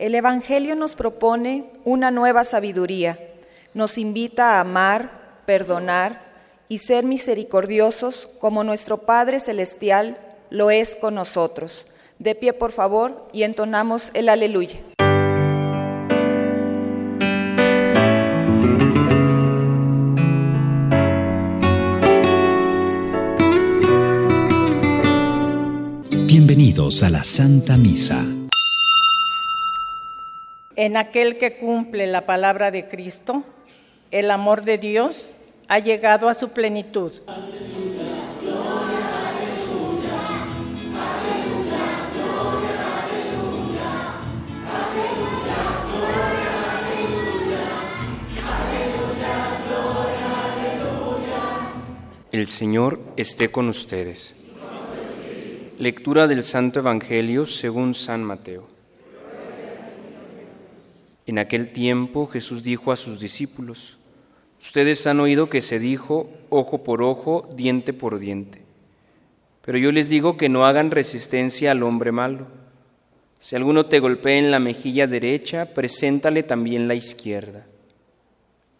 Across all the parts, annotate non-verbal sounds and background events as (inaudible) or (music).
El Evangelio nos propone una nueva sabiduría, nos invita a amar, perdonar y ser misericordiosos como nuestro Padre Celestial lo es con nosotros. De pie, por favor, y entonamos el aleluya. Bienvenidos a la Santa Misa. En aquel que cumple la palabra de Cristo, el amor de Dios ha llegado a su plenitud. El Señor esté con ustedes. Lectura del Santo Evangelio según San Mateo. En aquel tiempo Jesús dijo a sus discípulos, Ustedes han oído que se dijo ojo por ojo, diente por diente. Pero yo les digo que no hagan resistencia al hombre malo. Si alguno te golpea en la mejilla derecha, preséntale también la izquierda.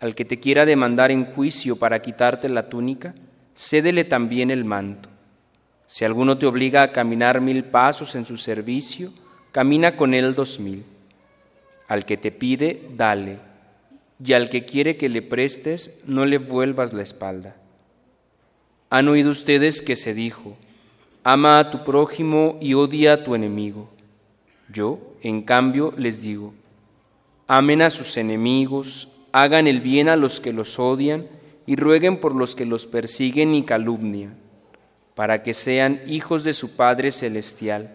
Al que te quiera demandar en juicio para quitarte la túnica, cédele también el manto. Si alguno te obliga a caminar mil pasos en su servicio, camina con él dos mil. Al que te pide, dale, y al que quiere que le prestes, no le vuelvas la espalda. Han oído ustedes que se dijo, ama a tu prójimo y odia a tu enemigo. Yo, en cambio, les digo, amen a sus enemigos, hagan el bien a los que los odian y rueguen por los que los persiguen y calumnian para que sean hijos de su Padre Celestial,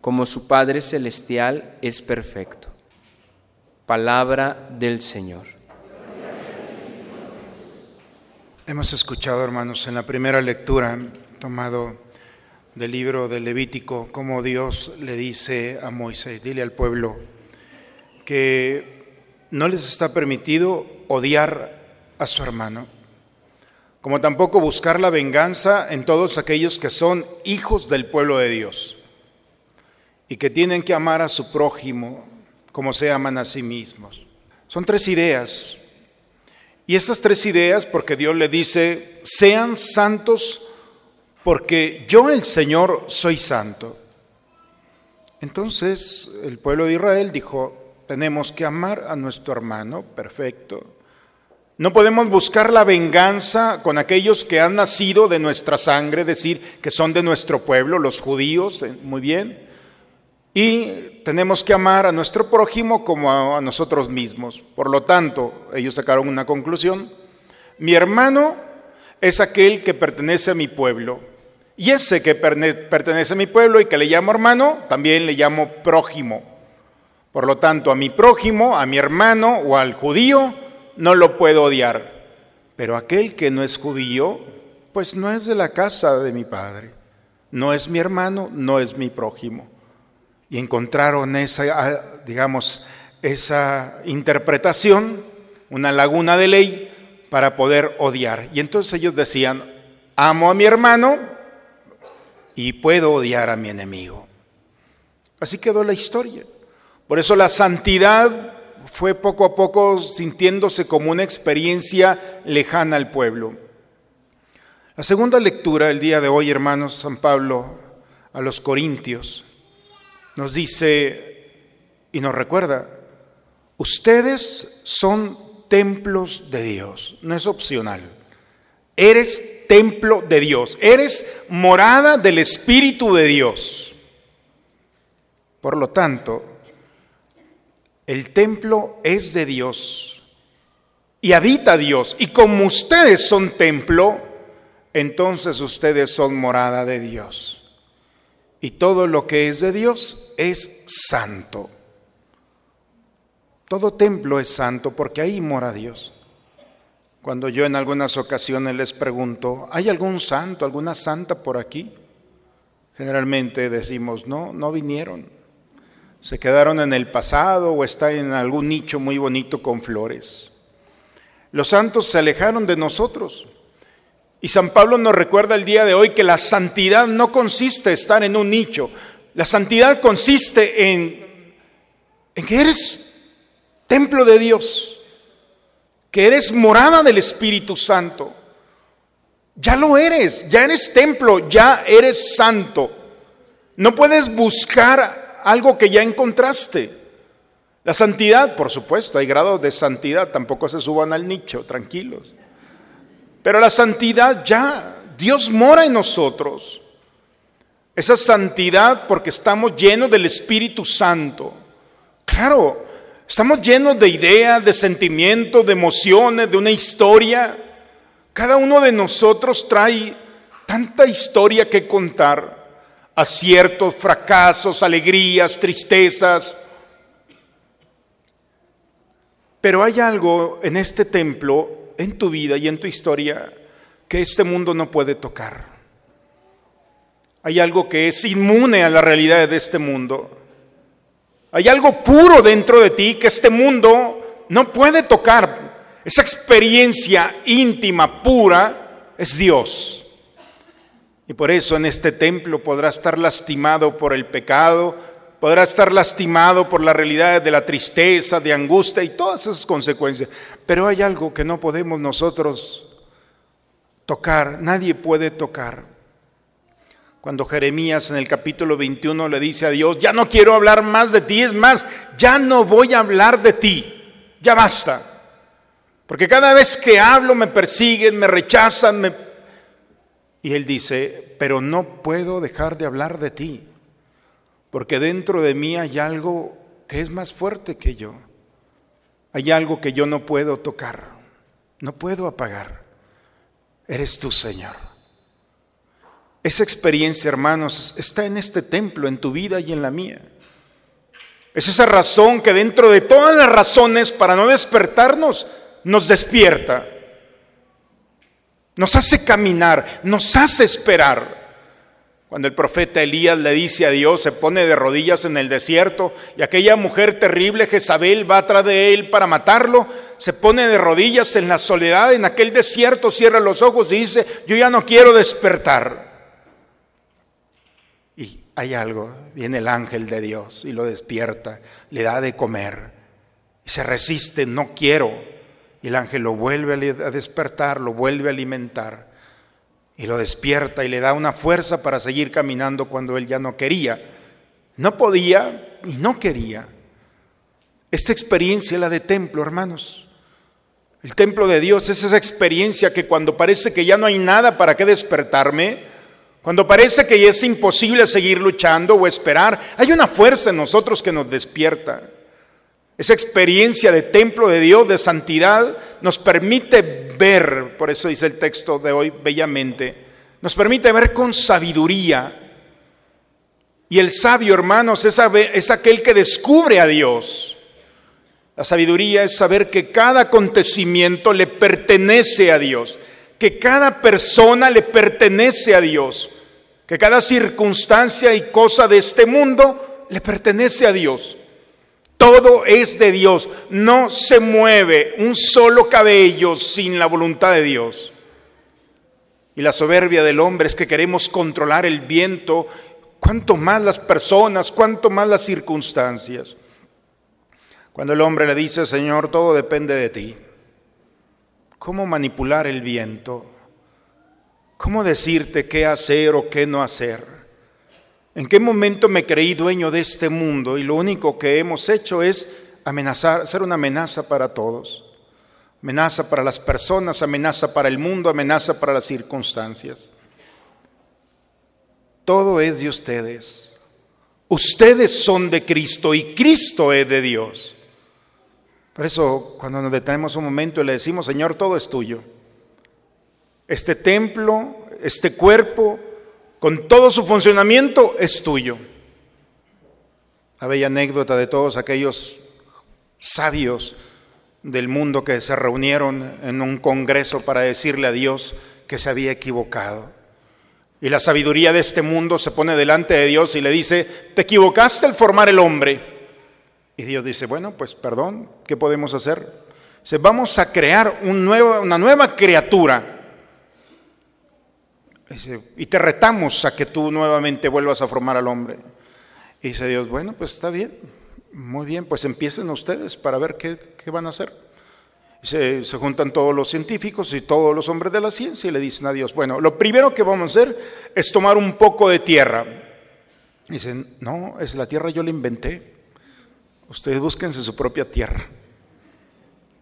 como su Padre Celestial es perfecto. Palabra del Señor. Hemos escuchado, hermanos, en la primera lectura, tomado del libro de Levítico, cómo Dios le dice a Moisés, dile al pueblo, que no les está permitido odiar a su hermano como tampoco buscar la venganza en todos aquellos que son hijos del pueblo de Dios y que tienen que amar a su prójimo como se aman a sí mismos. Son tres ideas. Y estas tres ideas, porque Dios le dice, sean santos porque yo el Señor soy santo. Entonces el pueblo de Israel dijo, tenemos que amar a nuestro hermano, perfecto. No podemos buscar la venganza con aquellos que han nacido de nuestra sangre, decir, que son de nuestro pueblo, los judíos, eh, muy bien. Y tenemos que amar a nuestro prójimo como a, nosotros mismos. Por lo tanto, ellos sacaron una conclusión. Mi hermano es aquel que pertenece a mi pueblo. Y ese que pertenece a mi pueblo y que le llamo hermano, también le llamo prójimo. Por lo tanto, a mi prójimo, a mi hermano o al judío, no lo puedo odiar. Pero aquel que no es judío, pues no es de la casa de mi padre. No es mi hermano, no es mi prójimo. Y encontraron esa, ah, digamos, esa interpretación, una laguna de ley para poder odiar. Y entonces ellos decían, amo a mi hermano y puedo odiar a mi enemigo. Así quedó la historia. Por eso la santidad fue poco a poco sintiéndose como una experiencia lejana al pueblo. La segunda lectura el día de hoy, hermanos, San Pablo a los Corintios, nos dice y nos recuerda, ustedes son templos de Dios, no es opcional. Eres templo de Dios, eres morada del Espíritu de Dios. Por lo tanto, el templo es de Dios y habita Dios. Y como ustedes son templo, entonces ustedes son morada de Dios. Y todo lo que es de Dios es santo. Todo templo es santo porque ahí mora Dios. Cuando yo en algunas ocasiones les pregunto, ¿hay algún santo, alguna santa por aquí? Generalmente decimos, no, no vinieron. Se quedaron en el pasado o está en algún nicho muy bonito con flores. Los santos se alejaron de nosotros. Y San Pablo nos recuerda el día de hoy que la santidad no consiste en estar en un nicho. La santidad consiste en, en que eres templo de Dios, que eres morada del Espíritu Santo. Ya lo eres, ya eres templo, ya eres santo. No puedes buscar algo que ya encontraste. La santidad, por supuesto, hay grados de santidad, tampoco se suban al nicho, tranquilos. Pero la santidad ya, Dios mora en nosotros. Esa santidad porque estamos llenos del Espíritu Santo. Claro, Estamos llenos de ideas, de sentimientos, de emociones, de una historia. Cada uno de nosotros trae tanta historia que contar. Aciertos, fracasos, alegrías, tristezas. Pero hay algo en este templo, en tu vida y en tu historia, que este mundo no puede tocar. Hay algo que es inmune a la realidad de este mundo. Hay algo puro dentro de ti que este mundo no puede tocar. Esa experiencia íntima, pura, es Dios. Y por eso en este templo podrá estar lastimado por el pecado, podrá estar lastimado por la realidad de la tristeza, de angustia y todas esas consecuencias. Pero hay algo que no podemos nosotros tocar, nadie puede tocar. Cuando Jeremías en el capítulo 21 le dice a Dios, ya no quiero hablar más de ti, es más, ya no voy a hablar de ti, ya basta. Porque cada vez que hablo me persiguen, me rechazan, me... y él dice, pero no puedo dejar de hablar de ti, porque dentro de mí hay algo que es más fuerte que yo. Hay algo que yo no puedo tocar, no puedo apagar. Eres tú, Señor. Esa experiencia, hermanos, está en este templo, en tu vida y en la mía. Es esa razón que dentro de todas las razones para no despertarnos, nos despierta. Nos hace caminar, nos hace esperar. Cuando el profeta Elías le dice a Dios, se pone de rodillas en el desierto y aquella mujer terrible, Jezabel, va atrás de él para matarlo, se pone de rodillas en la soledad, en aquel desierto, cierra los ojos y dice, yo ya no quiero despertar hay algo, viene el ángel de Dios y lo despierta, le da de comer y se resiste, no quiero. Y el ángel lo vuelve a despertar, lo vuelve a alimentar y lo despierta y le da una fuerza para seguir caminando cuando él ya no quería. No podía y no quería. Esta experiencia es la de templo, hermanos. El templo de Dios es esa experiencia que cuando parece que ya no hay nada para qué despertarme, cuando parece que es imposible seguir luchando o esperar, hay una fuerza en nosotros que nos despierta. Esa experiencia de templo de Dios, de santidad, nos permite ver, por eso dice el texto de hoy bellamente, nos permite ver con sabiduría. Y el sabio, hermanos, es, es aquel que descubre a Dios. La sabiduría es saber que cada acontecimiento le pertenece a Dios que cada persona le pertenece a Dios, que cada circunstancia y cosa de este mundo le pertenece a Dios. Todo es de Dios, no se mueve un solo cabello sin la voluntad de Dios. Y la soberbia del hombre es que queremos controlar el viento, cuanto más las personas, cuanto más las circunstancias. Cuando el hombre le dice, Señor, todo depende de ti cómo manipular el viento, cómo decirte qué hacer o qué no hacer. ¿En qué momento me creí dueño de este mundo y lo único que hemos hecho es amenazar, ser una amenaza para todos? Amenaza para las personas, amenaza para el mundo, amenaza para las circunstancias. Todo es de ustedes. Ustedes son de Cristo y Cristo es de Dios. Por eso, cuando nos detenemos un momento y le decimos, Señor, todo es tuyo. Este templo, este cuerpo, con todo su funcionamiento, es tuyo. La bella anécdota de todos aquellos sabios del mundo que se reunieron en un congreso para decirle a Dios que se había equivocado. Y la sabiduría de este mundo se pone delante de Dios y le dice, te equivocaste al formar el hombre. Y Dios dice, bueno, pues perdón, ¿qué podemos hacer? Dice, vamos a crear una nueva criatura. Y te retamos a que tú nuevamente vuelvas a formar al hombre. Y dice Dios, bueno, pues está bien, muy bien, pues empiecen ustedes para ver qué, qué van a hacer. Se, juntan todos los científicos y todos los hombres de la ciencia y le dicen a Dios, bueno, lo primero que vamos a hacer es tomar un poco de tierra. Dicen, no, es la tierra yo la inventé. Ustedes búsquense su propia tierra.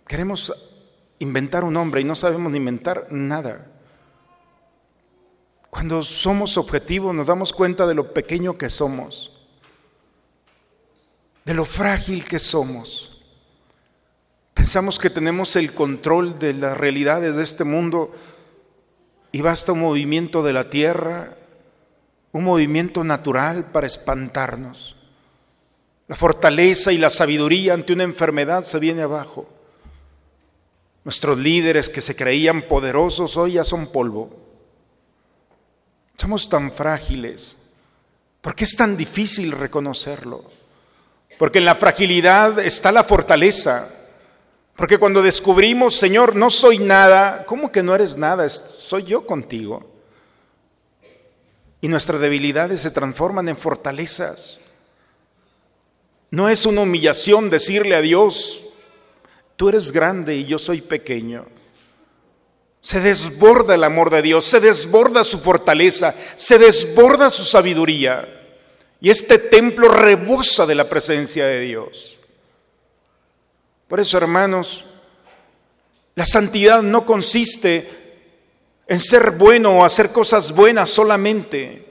Queremos inventar un hombre y no sabemos inventar nada. Cuando somos objetivos nos damos cuenta de lo pequeño que somos, de lo frágil que somos. Pensamos que tenemos el control de las realidades de este mundo y basta un movimiento de la tierra, un movimiento natural para espantarnos. La fortaleza y la sabiduría ante una enfermedad se viene abajo. Nuestros líderes que se creían poderosos hoy ya son polvo. Somos tan frágiles. ¿Por qué es tan difícil reconocerlo? Porque en la fragilidad está la fortaleza. Porque cuando descubrimos, Señor, no soy nada, ¿cómo que no eres nada? Soy yo contigo. Y nuestras debilidades se transforman en fortalezas. No es una humillación decirle a Dios, tú eres grande y yo soy pequeño. Se desborda el amor de Dios, se desborda su fortaleza, se desborda su sabiduría. Y este templo rebosa de la presencia de Dios. Por eso, hermanos, la santidad no consiste en ser bueno o hacer cosas buenas solamente.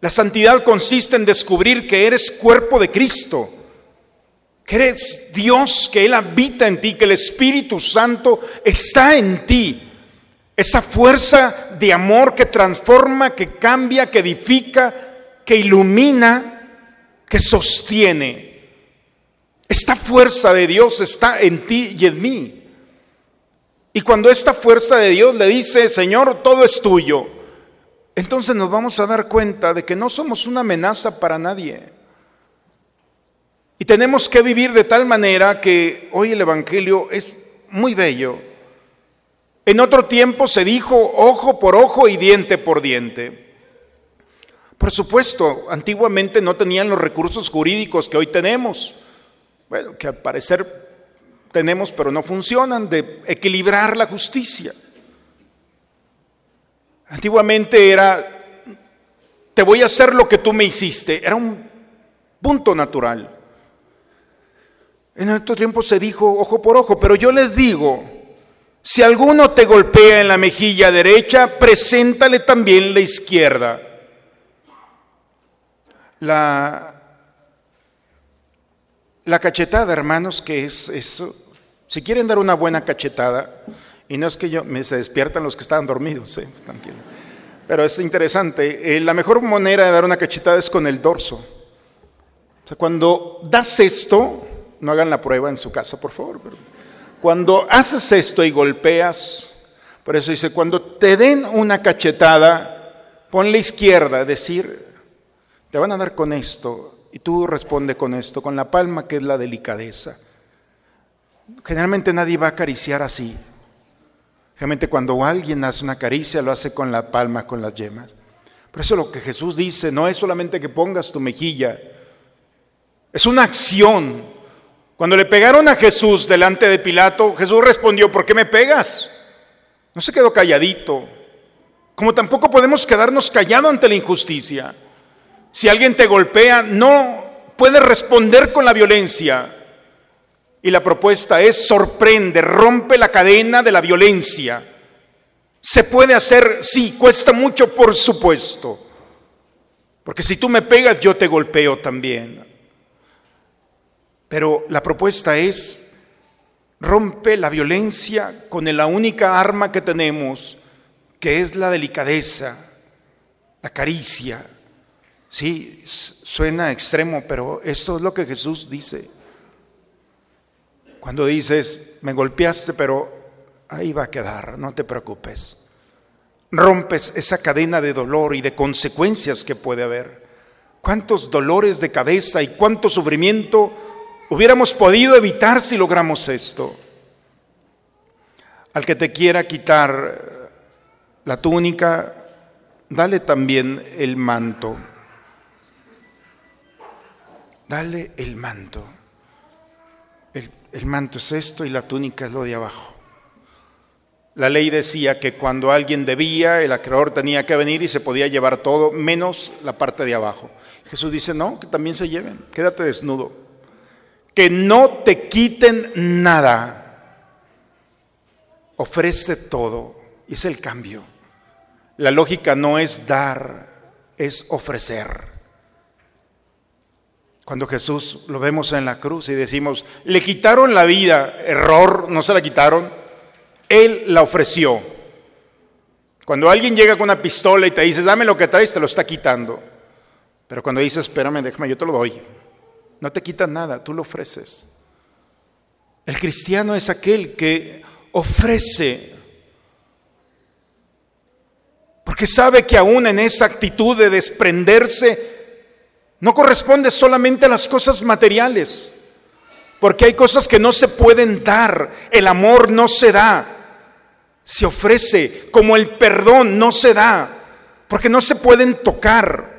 La santidad consiste en descubrir que eres cuerpo de Cristo, eres Dios, que Él habita en ti, que el Espíritu Santo está en ti. Esa fuerza de amor que transforma, que cambia, que edifica, que ilumina, que sostiene. Esta fuerza de Dios está en ti y en mí. Y cuando esta fuerza de Dios le dice, Señor, todo es tuyo, entonces nos vamos a dar cuenta de que no somos una amenaza para nadie. Y tenemos que vivir de tal manera que hoy el Evangelio es muy bello. En otro tiempo se dijo ojo por ojo y diente por diente. Por supuesto, antiguamente no tenían los recursos jurídicos que hoy tenemos bueno, que al parecer tenemos pero no funcionan, de equilibrar la justicia. Antiguamente era, te voy a hacer lo que tú me hiciste, era un punto natural. En otro tiempo se dijo ojo por ojo, pero yo les digo, si alguno te golpea en la mejilla derecha, preséntale también la izquierda. La cachetada, hermanos, que es eso. Si quieren dar una buena cachetada, y no es que yo, me se despiertan los que estaban dormidos, ¿eh? tranquilo. Pero es interesante, eh, la mejor manera de dar una cachetada es con el dorso. O sea, cuando das esto, no hagan la prueba en su casa, por favor, cuando haces esto y golpeas, por eso dice, cuando te den una cachetada, pon la izquierda, decir, te van a dar con esto, y tú responde con esto, con la palma que es la delicadeza. Generalmente nadie va a acariciar así. Generalmente cuando alguien hace una caricia lo hace con la palma, con las yemas. Por eso lo que Jesús dice no es solamente que pongas tu mejilla, es una acción. Cuando le pegaron a Jesús delante de Pilato, Jesús respondió, ¿por qué me pegas? No se quedó calladito. Como tampoco podemos quedarnos callados ante la injusticia. Si alguien te golpea, no puedes responder con la violencia. Y la propuesta es sorprende, rompe la cadena de la violencia. Se puede hacer, sí, cuesta mucho, por supuesto. Porque si tú me pegas, yo te golpeo también. Pero la propuesta es, rompe la violencia con la única arma que tenemos, que es la delicadeza, la caricia, Sí, suena extremo, pero esto es lo que Jesús dice. Cuando dices, me golpeaste, pero ahí va a quedar, no te preocupes. Rompes esa cadena de dolor y de consecuencias que puede haber. ¿Cuántos dolores de cabeza y cuánto sufrimiento hubiéramos podido evitar si logramos esto? Al que te quiera quitar la túnica, dale también el manto. Dale el manto. El, el, manto es esto y la túnica es lo de abajo. La ley decía que cuando alguien debía, el acreedor tenía que venir y se podía llevar todo, menos la parte de abajo. Jesús dice, no, que también se lleven, quédate desnudo. Que no te quiten nada. Ofrece todo. Es el cambio. La lógica no es dar, es ofrecer. Cuando Jesús lo vemos en la cruz y decimos, le quitaron la vida, error, no se la quitaron, Él la ofreció. Cuando alguien llega con una pistola y te dice, dame lo que traes, te lo está quitando. Pero cuando dices, espérame, déjame, yo te lo doy, no te quitan nada, tú lo ofreces. El cristiano es aquel que ofrece porque sabe que aún en esa actitud de desprenderse, no corresponde solamente a las cosas materiales. Porque hay cosas que no se pueden dar. El amor no se da. Se ofrece como el perdón no se da. Porque no se pueden tocar.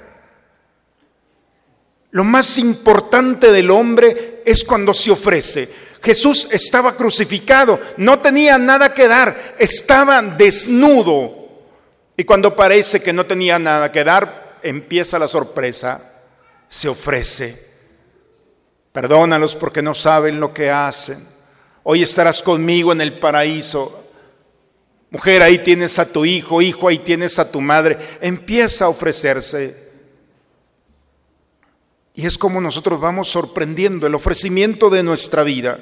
Lo más importante del hombre es cuando se ofrece. Jesús estaba crucificado, no tenía nada que dar, estaba desnudo. Y cuando parece que no tenía nada que dar, empieza la sorpresa, se ofrece. Perdónalos porque no saben lo que hacen. Hoy estarás conmigo en el paraíso. Mujer, ahí tienes a tu hijo, hijo, ahí tienes a tu madre. Empieza a ofrecerse. Y es como nosotros vamos sorprendiendo el ofrecimiento de nuestra vida.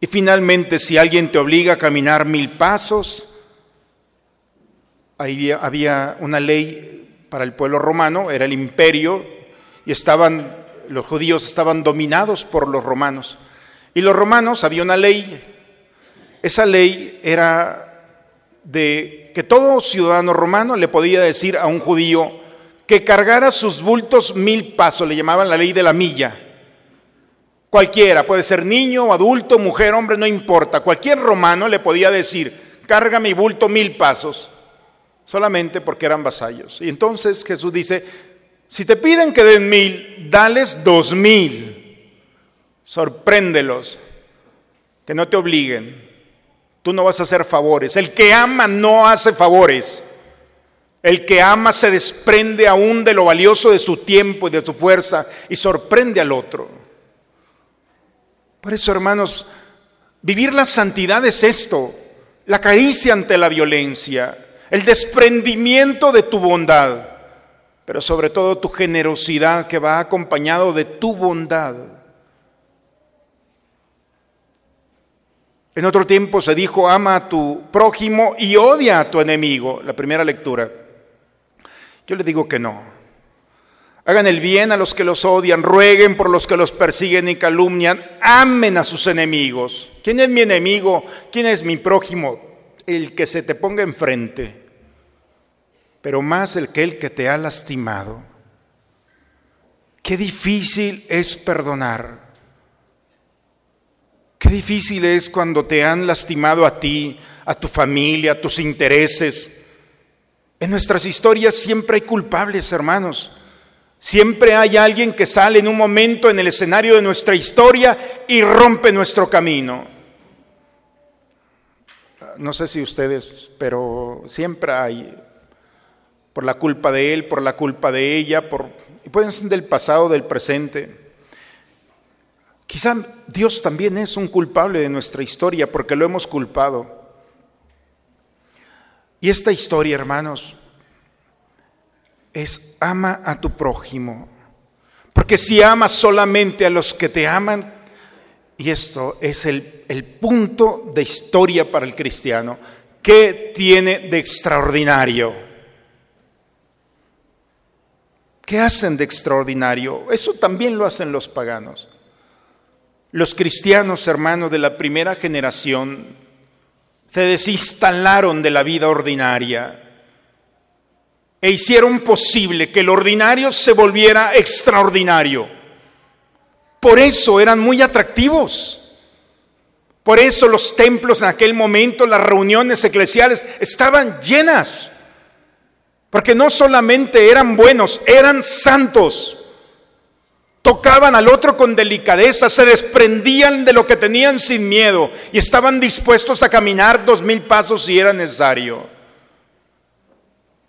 Y finalmente, si alguien te obliga a caminar mil pasos, Ahí había una ley para el pueblo romano, era el imperio, y estaban, los judíos estaban dominados por los romanos. Y los romanos había una ley, esa ley era de que todo ciudadano romano le podía decir a un judío que cargara sus bultos mil pasos, le llamaban la ley de la milla. Cualquiera, puede ser niño, adulto, mujer, hombre, no importa. Cualquier romano le podía decir, carga mi bulto mil pasos solamente porque eran vasallos. Y entonces Jesús dice, si te piden que den mil, dales dos mil, sorpréndelos, que no te obliguen. Tú no vas a hacer favores. El que ama no hace favores. El que ama se desprende aún de lo valioso de su tiempo y de su fuerza y sorprende al otro. Por eso, hermanos, vivir la santidad es esto, la caricia ante la violencia, el desprendimiento de tu bondad, pero sobre todo tu generosidad que va acompañado de tu bondad. En otro tiempo se dijo, ama a tu prójimo y odia a tu enemigo, la primera lectura. Yo le digo que no. Hagan el bien a los que los odian, rueguen por los que los persiguen y calumnian, amen a sus enemigos. ¿Quién es mi enemigo? ¿Quién es mi prójimo? el que se te ponga enfrente, pero más el que el que te ha lastimado. Qué difícil es perdonar. Qué difícil es cuando te han lastimado a ti, a tu familia, a tus intereses. En nuestras historias siempre hay culpables, hermanos. Siempre hay alguien que sale en un momento en el escenario de nuestra historia y rompe nuestro camino no sé si ustedes, pero siempre hay, por la culpa de él, por la culpa de ella, por, y pueden ser del pasado, del presente. Quizá Dios también es un culpable de nuestra historia porque lo hemos culpado. Y esta historia, hermanos, es ama a tu prójimo. Porque si amas solamente a los que te aman, y esto es el, el punto de historia para el cristiano. ¿Qué tiene de extraordinario? ¿Qué hacen de extraordinario? Eso también lo hacen los paganos. Los cristianos, hermanos, de la primera generación se desinstalaron de la vida ordinaria e hicieron posible que el ordinario se volviera extraordinario. Por eso eran muy atractivos. Por eso los templos en aquel momento, las reuniones eclesiales estaban llenas. Porque no solamente eran buenos, eran santos. Tocaban al otro con delicadeza, se desprendían de lo que tenían sin miedo y estaban dispuestos a caminar dos mil pasos si era necesario.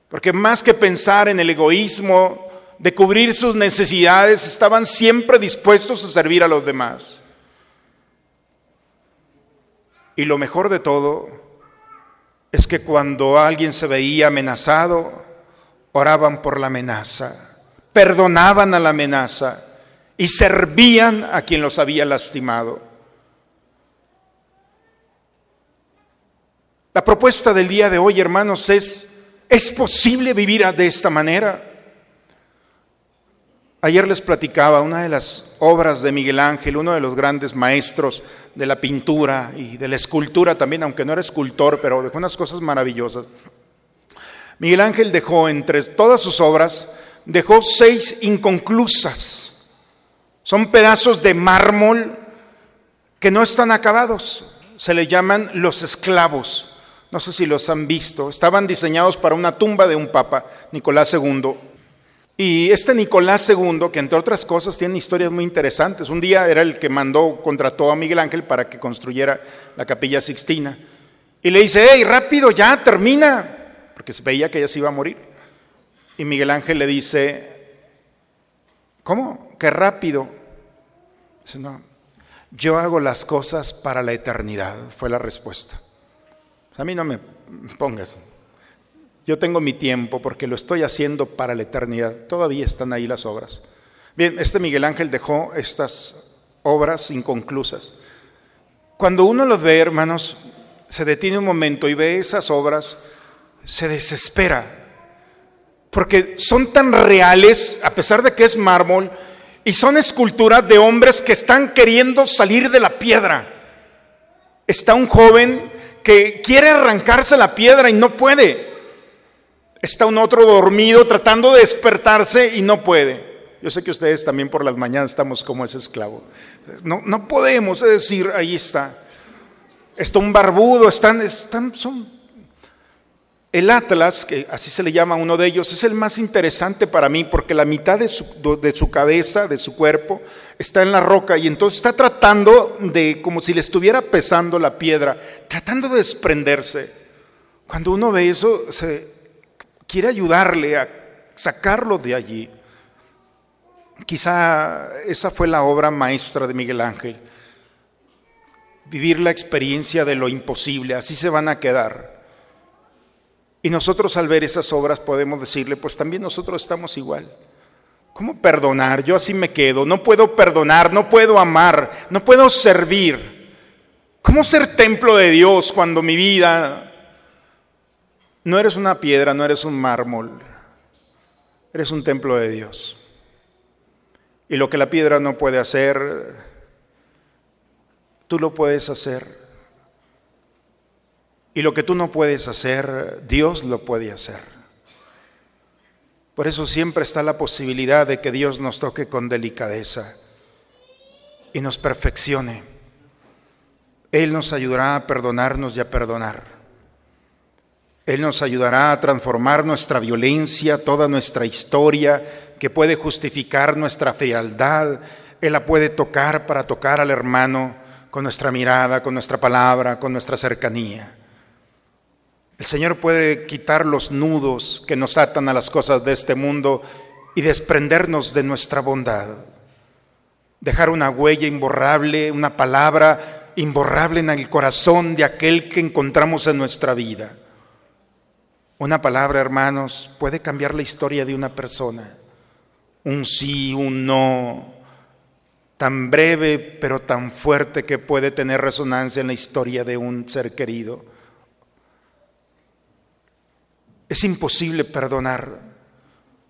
Porque más que pensar en el egoísmo de cubrir sus necesidades, estaban siempre dispuestos a servir a los demás. Y lo mejor de todo es que cuando alguien se veía amenazado, oraban por la amenaza, perdonaban a la amenaza y servían a quien los había lastimado. La propuesta del día de hoy, hermanos, es, ¿es posible vivir de esta manera? Ayer les platicaba una de las obras de Miguel Ángel, uno de los grandes maestros de la pintura y de la escultura también, aunque no era escultor, pero dejó unas cosas maravillosas. Miguel Ángel dejó entre todas sus obras, dejó seis inconclusas. Son pedazos de mármol que no están acabados. Se le llaman los esclavos. No sé si los han visto. Estaban diseñados para una tumba de un papa, Nicolás II. Y este Nicolás II, que entre otras cosas tiene historias muy interesantes, un día era el que mandó, contrató a Miguel Ángel para que construyera la capilla Sixtina. Y le dice, hey, rápido, ya, termina porque se veía que ella se iba a morir. Y Miguel Ángel le dice, ¿cómo? Qué rápido. No, yo hago las cosas para la eternidad, fue la respuesta. A mí no me pongas. Yo tengo mi tiempo porque lo estoy haciendo para la eternidad. Todavía están ahí las obras. Bien, este Miguel Ángel dejó estas obras inconclusas. Cuando uno los ve, hermanos, se detiene un momento y ve esas obras, se desespera, porque son tan reales, a pesar de que es mármol, y son esculturas de hombres que están queriendo salir de la piedra. Está un joven que quiere arrancarse la piedra y no puede. Está un otro dormido tratando de despertarse y no puede. Yo sé que ustedes también por las mañanas estamos como ese esclavo. No, no podemos, decir, ahí está. Está un barbudo, están, están, son el Atlas, que así se le llama uno de ellos, es el más interesante para mí porque la mitad de su, cabeza, de su cuerpo, está en la roca y entonces está tratando de, como si le estuviera pesando la piedra, tratando de desprenderse. Cuando uno ve eso, se quiere ayudarle a sacarlo de allí. Quizá esa fue la obra maestra de Miguel Ángel. Vivir la experiencia de lo imposible, así se van a quedar. Y nosotros al ver esas obras podemos decirle, pues también nosotros estamos igual. ¿Cómo perdonar? Yo así me quedo. No puedo perdonar, no puedo amar, no puedo servir. ¿Cómo ser templo de Dios cuando mi vida no eres una piedra, no eres un mármol? Eres un templo de Dios. Y lo que la piedra no puede hacer, tú lo puedes hacer. Y lo que tú no puedes hacer, Dios lo puede hacer. Por eso siempre está la posibilidad de que Dios nos toque con delicadeza y nos perfeccione. Él nos ayudará a perdonarnos y a perdonar. Él nos ayudará a transformar nuestra violencia, toda nuestra historia que puede justificar nuestra frialdad. Él la puede tocar para tocar al hermano con nuestra mirada, con nuestra palabra, con nuestra cercanía. El Señor puede quitar los nudos que nos atan a las cosas de este mundo y desprendernos de nuestra bondad. Dejar una huella imborrable, una palabra imborrable en el corazón de aquel que encontramos en nuestra vida. Una palabra, hermanos, puede cambiar la historia de una persona. Un sí, un no, tan breve pero tan fuerte que puede tener resonancia en la historia de un ser querido. Es imposible perdonar.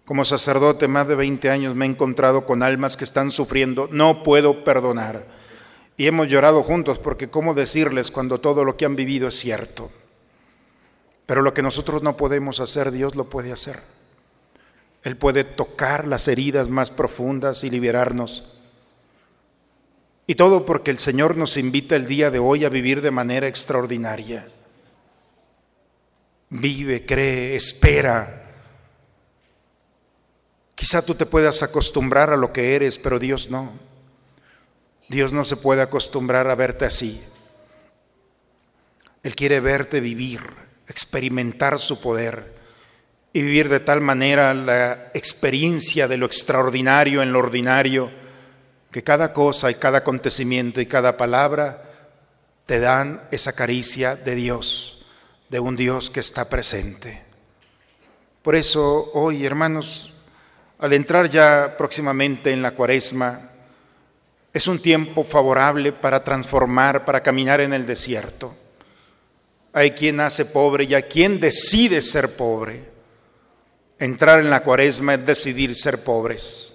Como sacerdote más de 20 años me he encontrado con almas que están sufriendo. No puedo perdonar. Y hemos llorado juntos porque cómo decirles cuando todo lo que han vivido es cierto. Pero lo que nosotros no podemos hacer, Dios lo puede hacer. Él puede tocar las heridas más profundas y liberarnos. Y todo porque el Señor nos invita el día de hoy a vivir de manera extraordinaria. Vive, cree, espera. Quizá tú te puedas acostumbrar a lo que eres, pero Dios no. Dios no se puede acostumbrar a verte así. Él quiere verte vivir, experimentar su poder y vivir de tal manera la experiencia de lo extraordinario en lo ordinario, que cada cosa y cada acontecimiento y cada palabra te dan esa caricia de Dios, de un Dios que está presente. Por eso hoy, hermanos, al entrar ya próximamente en la cuaresma, es un tiempo favorable para transformar, para caminar en el desierto. Hay quien nace pobre y hay quien decide ser pobre. Entrar en la cuaresma es decidir ser pobres.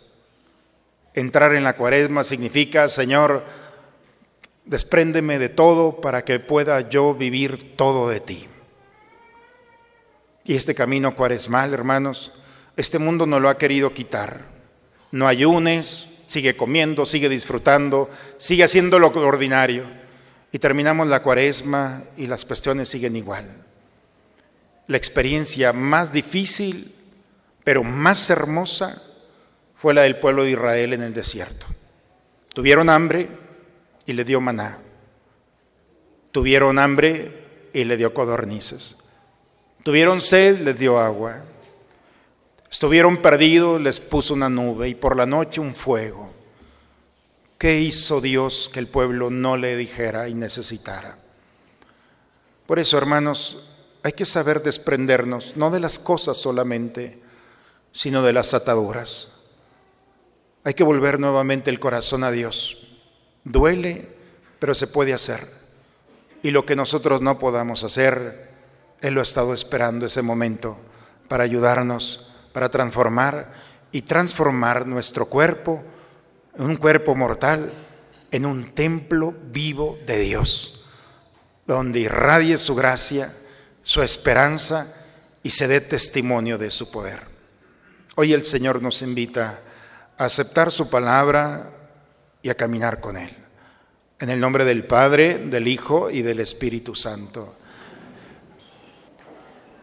Entrar en la cuaresma significa, Señor, despréndeme de todo para que pueda yo vivir todo de ti. Y este camino cuaresmal, hermanos, este mundo no lo ha querido quitar. No ayunes, sigue comiendo, sigue disfrutando, sigue haciendo lo ordinario y terminamos la cuaresma y las cuestiones siguen igual. La experiencia más difícil, pero más hermosa, fue la del pueblo de Israel en el desierto. Tuvieron hambre y le dio maná. Tuvieron hambre y le dio codornices. Tuvieron sed, les dio agua. Estuvieron perdidos, les puso una nube y por la noche un fuego. ¿Qué hizo Dios que el pueblo no le dijera y necesitara? Por eso, hermanos, hay que saber desprendernos, no de las cosas solamente, sino de las ataduras. Hay que volver nuevamente el corazón a Dios. Duele, pero se puede hacer. Y lo que nosotros no podamos hacer, Él lo ha estado esperando ese momento para ayudarnos, para transformar y transformar nuestro cuerpo, un cuerpo mortal, en un templo vivo de Dios, donde irradie su gracia, su esperanza y se dé testimonio de su poder. Hoy el Señor nos invita a aceptar su palabra y a caminar con Él. En el nombre del Padre, del Hijo y del Espíritu Santo.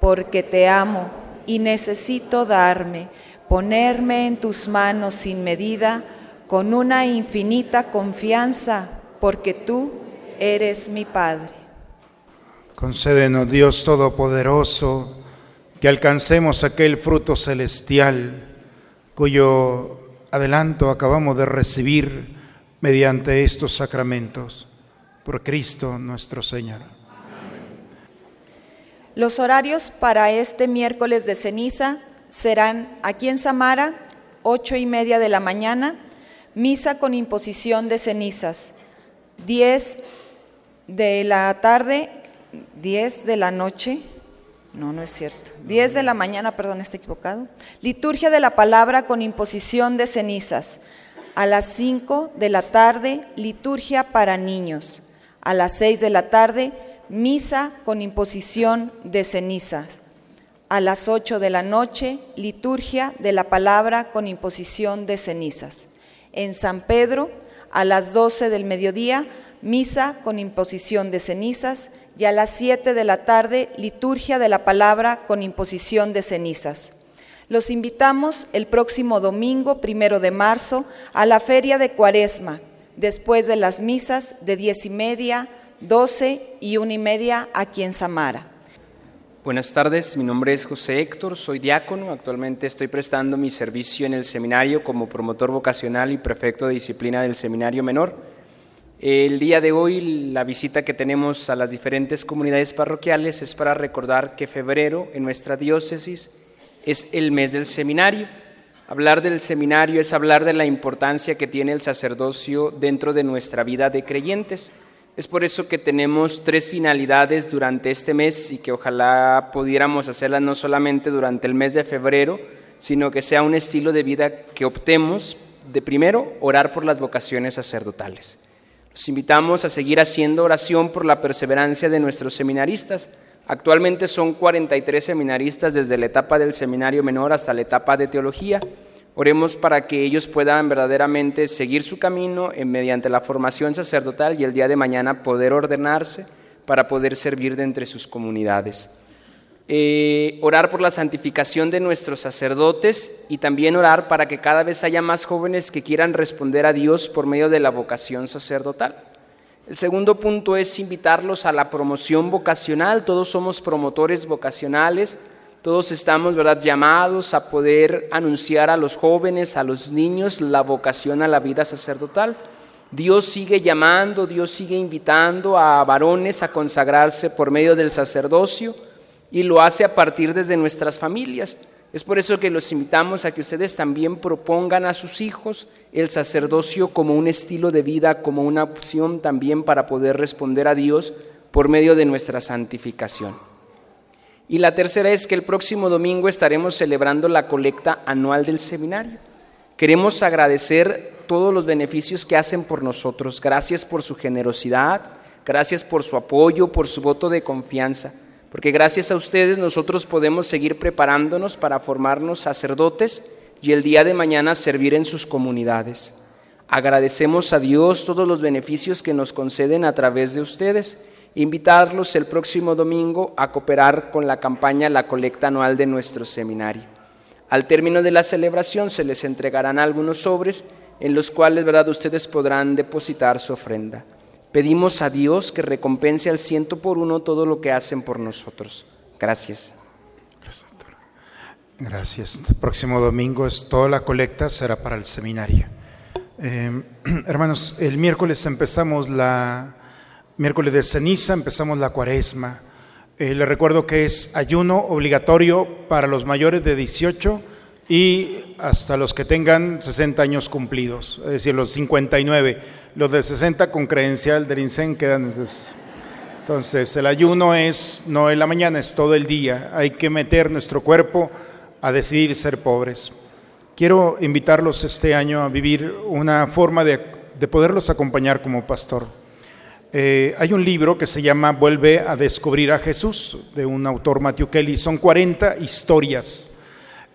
porque te amo y necesito darme ponerme en tus manos sin medida, con una infinita confianza, porque tú eres mi Padre. Concédenos, Dios Todopoderoso, que alcancemos aquel fruto celestial cuyo adelanto acabamos de recibir mediante estos sacramentos. Por Cristo nuestro Señor. Los horarios para este miércoles de ceniza serán aquí en Samara, ocho y media de la mañana, misa con imposición de cenizas, diez de la tarde, diez de la noche, no, no es cierto, diez de la mañana, perdón, estoy equivocado, liturgia de la palabra con imposición de cenizas, a las cinco de la tarde, liturgia para niños, a las seis de la tarde, misa con imposición de cenizas a las 8 de la noche, liturgia de la palabra con imposición de cenizas. En San Pedro, a las 12 del mediodía, misa con imposición de cenizas y a las 7 de la tarde, liturgia de la palabra con imposición de cenizas. Los invitamos el próximo domingo, primero de marzo, a la feria de Cuaresma, después de las misas de diez y media, doce y una y media aquí en Samara. Buenas tardes, mi nombre es José Héctor, soy diácono, actualmente estoy prestando mi servicio en el seminario como promotor vocacional y prefecto de disciplina del seminario menor. El día de hoy la visita que tenemos a las diferentes comunidades parroquiales es para recordar que febrero en nuestra diócesis es el mes del seminario. Hablar del seminario es hablar de la importancia que tiene el sacerdocio dentro de nuestra vida de creyentes. Es por eso que tenemos tres finalidades durante este mes y que ojalá pudiéramos hacerlas no solamente durante el mes de febrero, sino que sea un estilo de vida que optemos de primero orar por las vocaciones sacerdotales. Los invitamos a seguir haciendo oración por la perseverancia de nuestros seminaristas. Actualmente son 43 seminaristas desde la etapa del seminario menor hasta la etapa de teología. Oremos para que ellos puedan verdaderamente seguir su camino mediante la formación sacerdotal y el día de mañana poder ordenarse para poder servir de entre sus comunidades. Eh, orar por la santificación de nuestros sacerdotes y también orar para que cada vez haya más jóvenes que quieran responder a Dios por medio de la vocación sacerdotal. El segundo punto es invitarlos a la promoción vocacional. Todos somos promotores vocacionales, todos estamos ¿verdad? llamados a poder anunciar a los jóvenes, a los niños, la vocación a la vida sacerdotal. Dios sigue llamando, Dios sigue invitando a varones a consagrarse por medio del sacerdocio y lo hace a partir desde nuestras familias. Es por eso que los invitamos a que ustedes también propongan a sus hijos el sacerdocio como un estilo de vida, como una opción también para poder responder a Dios por medio de nuestra santificación. Y la tercera es que el próximo domingo estaremos celebrando la colecta anual del seminario. Queremos agradecer todos los beneficios que hacen por nosotros. Gracias por su generosidad, gracias por su apoyo, por su voto de confianza porque gracias a ustedes nosotros podemos seguir preparándonos para formarnos sacerdotes y el día de mañana servir en sus comunidades. Agradecemos a Dios todos los beneficios que nos conceden a través de ustedes. Invitarlos el próximo domingo a cooperar con la campaña La colecta anual de nuestro seminario. Al término de la celebración se les entregarán algunos sobres en los cuales, ¿verdad?, ustedes podrán depositar su ofrenda. Pedimos a Dios que recompense al ciento por uno todo lo que hacen por nosotros. Gracias. Gracias. El próximo domingo es toda la colecta, será para el seminario. Eh, (clears throat) hermanos, el miércoles empezamos la, miércoles de ceniza, empezamos la cuaresma. Eh, les recuerdo que es ayuno obligatorio para los mayores de 18 y hasta los que tengan 60 años cumplidos, es decir, los 59 los de 60 con credencial del INSEN quedan. Entonces, el ayuno es no en la mañana, es todo el día. Hay que meter nuestro cuerpo a decidir ser pobres. Quiero invitarlos este año a vivir una forma de, poderlos acompañar como pastor. Eh, hay un libro que se llama Vuelve a descubrir a Jesús, de un autor Matthew Kelly. Son 40 historias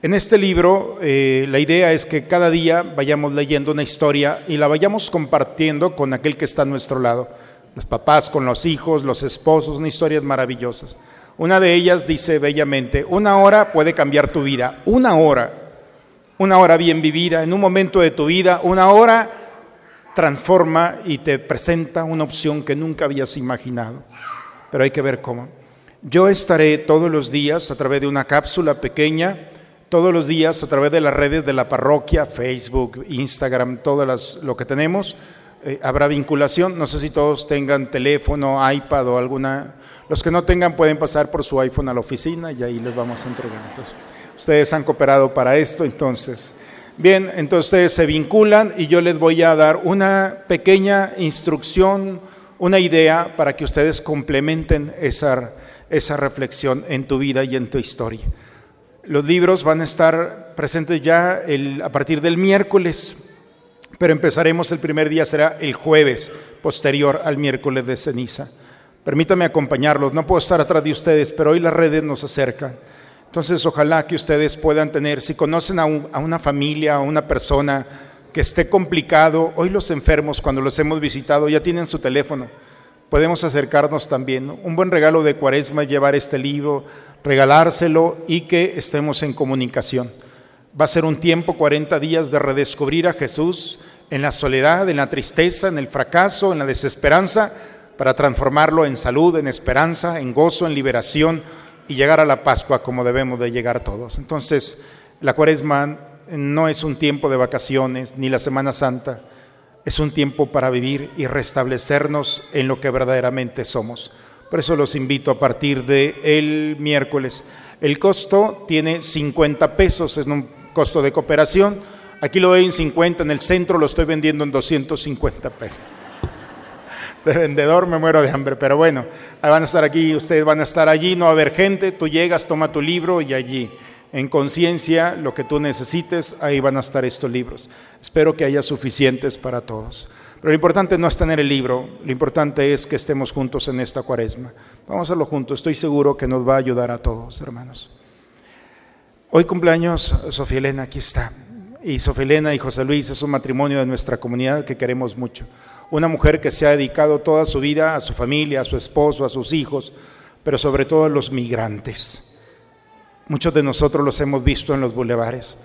en este libro eh, la idea es que cada día vayamos leyendo una historia y la vayamos compartiendo con aquel que está a nuestro lado. Los papás con los hijos, los esposos, una historias maravillosas. Una de ellas dice bellamente, una hora puede cambiar tu vida, una hora, una hora bien vivida, en un momento de tu vida, una hora transforma y te presenta una opción que nunca habías imaginado. Pero hay que ver cómo. Yo estaré todos los días a través de una cápsula pequeña, todos los días a través de las redes de la parroquia, Facebook, Instagram, todo lo que tenemos. Eh, habrá vinculación. No sé si todos tengan teléfono, iPad o alguna. Los que no tengan pueden pasar por su iPhone a la oficina y ahí les vamos a entregar. Entonces, ustedes han cooperado para esto, entonces. Bien, entonces se vinculan y yo les voy a dar una pequeña instrucción, una idea para que ustedes complementen esa, esa reflexión en tu vida y en tu historia. Los libros van a estar presentes ya a partir del miércoles, pero empezaremos el primer día, será el jueves posterior al miércoles de ceniza. Permítame acompañarlos, no puedo estar atrás de ustedes, pero hoy las redes nos acercan. Entonces, ojalá que ustedes puedan tener, si conocen a, una familia, a una persona que esté complicado, hoy los enfermos, cuando los hemos visitado, ya tienen su teléfono. Podemos acercarnos también. Un buen regalo de cuaresma es llevar este libro regalárselo y que estemos en comunicación. Va a ser un tiempo, 40 días, de redescubrir a Jesús en la soledad, en la tristeza, en el fracaso, en la desesperanza, para transformarlo en salud, en esperanza, en gozo, en liberación y llegar a la Pascua como debemos de llegar todos. Entonces, la cuaresma no es un tiempo de vacaciones, ni la Semana Santa. Es un tiempo para vivir y restablecernos en lo que verdaderamente somos. Por eso los invito a partir de el miércoles. El costo tiene 50 pesos, es un costo de cooperación. Aquí lo doy en 50, en el centro lo estoy vendiendo en 250 pesos. De vendedor me muero de hambre, pero bueno, van a estar aquí, ustedes van a estar allí, no va a haber gente, tú llegas, toma tu libro y allí en conciencia lo que tú necesites, ahí van a estar estos libros. Espero que haya suficientes para todos. Pero lo importante no es tener el libro, lo importante es que estemos juntos en esta cuaresma. Vamos a hacerlo juntos, estoy seguro que nos va a ayudar a todos, hermanos. Hoy cumpleaños Sofía Elena, aquí está. Y Sofía Elena y José Luis es un matrimonio de nuestra comunidad que queremos mucho. Una mujer que se ha dedicado toda su vida a su familia, a su esposo, a sus hijos, pero sobre todo a los migrantes. Muchos de nosotros los hemos visto en los bulevares,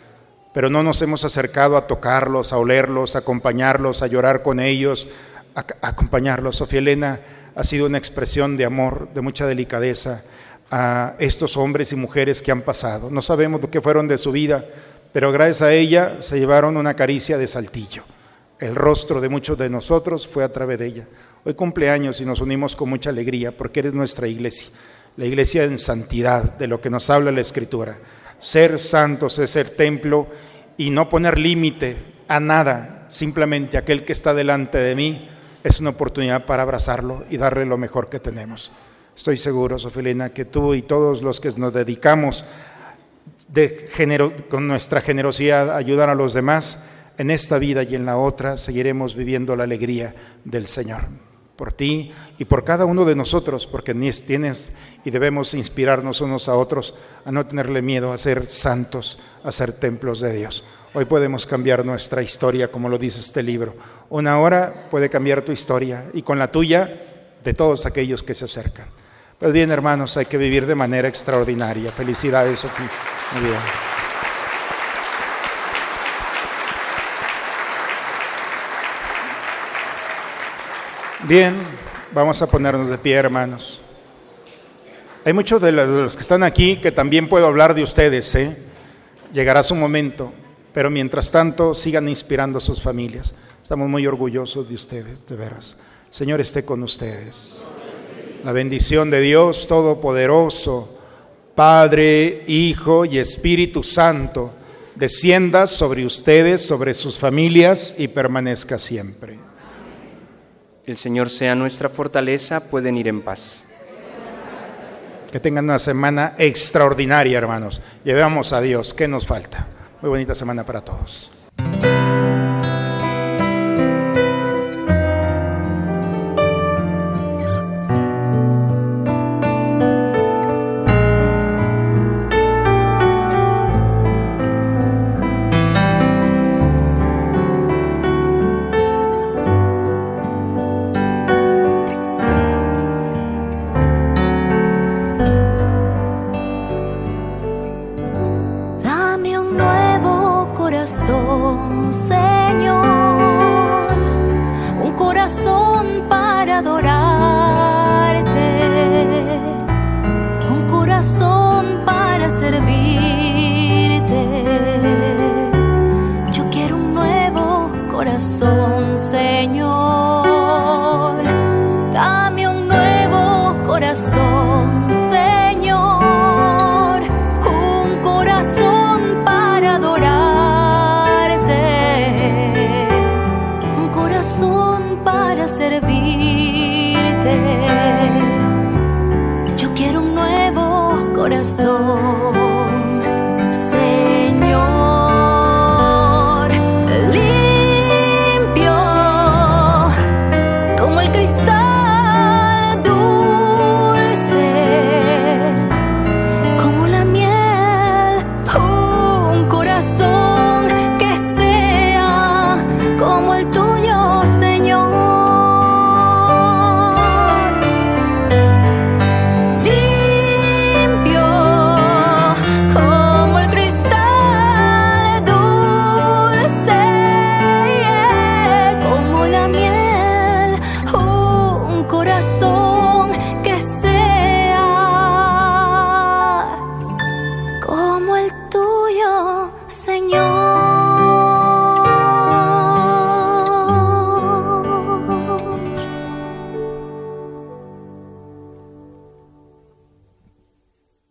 pero no nos hemos acercado a tocarlos, a olerlos, a acompañarlos, a llorar con ellos, a, acompañarlos. Sofía Elena ha sido una expresión de amor, de mucha delicadeza a estos hombres y mujeres que han pasado. No sabemos qué fueron de su vida, pero gracias a ella se llevaron una caricia de saltillo. El rostro de muchos de nosotros fue a través de ella. Hoy cumpleaños y nos unimos con mucha alegría porque eres nuestra iglesia la iglesia en santidad, de lo que nos habla la Escritura. Ser santos es ser templo y no poner límite a nada, simplemente aquel que está delante de mí es una oportunidad para abrazarlo y darle lo mejor que tenemos. Estoy seguro, Sofilina, que tú y todos los que nos dedicamos de con nuestra generosidad a ayudar a los demás, en esta vida y en la otra seguiremos viviendo la alegría del Señor por ti y por cada uno de nosotros, porque tienes y debemos inspirarnos unos a otros a no tenerle miedo a ser santos, a ser templos de Dios. Hoy podemos cambiar nuestra historia, como lo dice este libro. Una hora puede cambiar tu historia y con la tuya de todos aquellos que se acercan. Pues bien, hermanos, hay que vivir de manera extraordinaria. Felicidades, Sofía. Muy bien. Bien, vamos a ponernos de pie, hermanos. Hay muchos de los que están aquí que también puedo hablar de ustedes, ¿eh? Llegará su momento, pero mientras tanto sigan inspirando a sus familias. Estamos muy orgullosos de ustedes, de veras. Señor esté con ustedes. La bendición de Dios Todopoderoso, Padre, Hijo y Espíritu Santo, descienda sobre ustedes, sobre sus familias y permanezca siempre. El Señor sea nuestra fortaleza, pueden ir en paz. Que tengan una semana extraordinaria, hermanos. Llevamos a Dios. ¿Qué nos falta? Muy bonita semana para todos.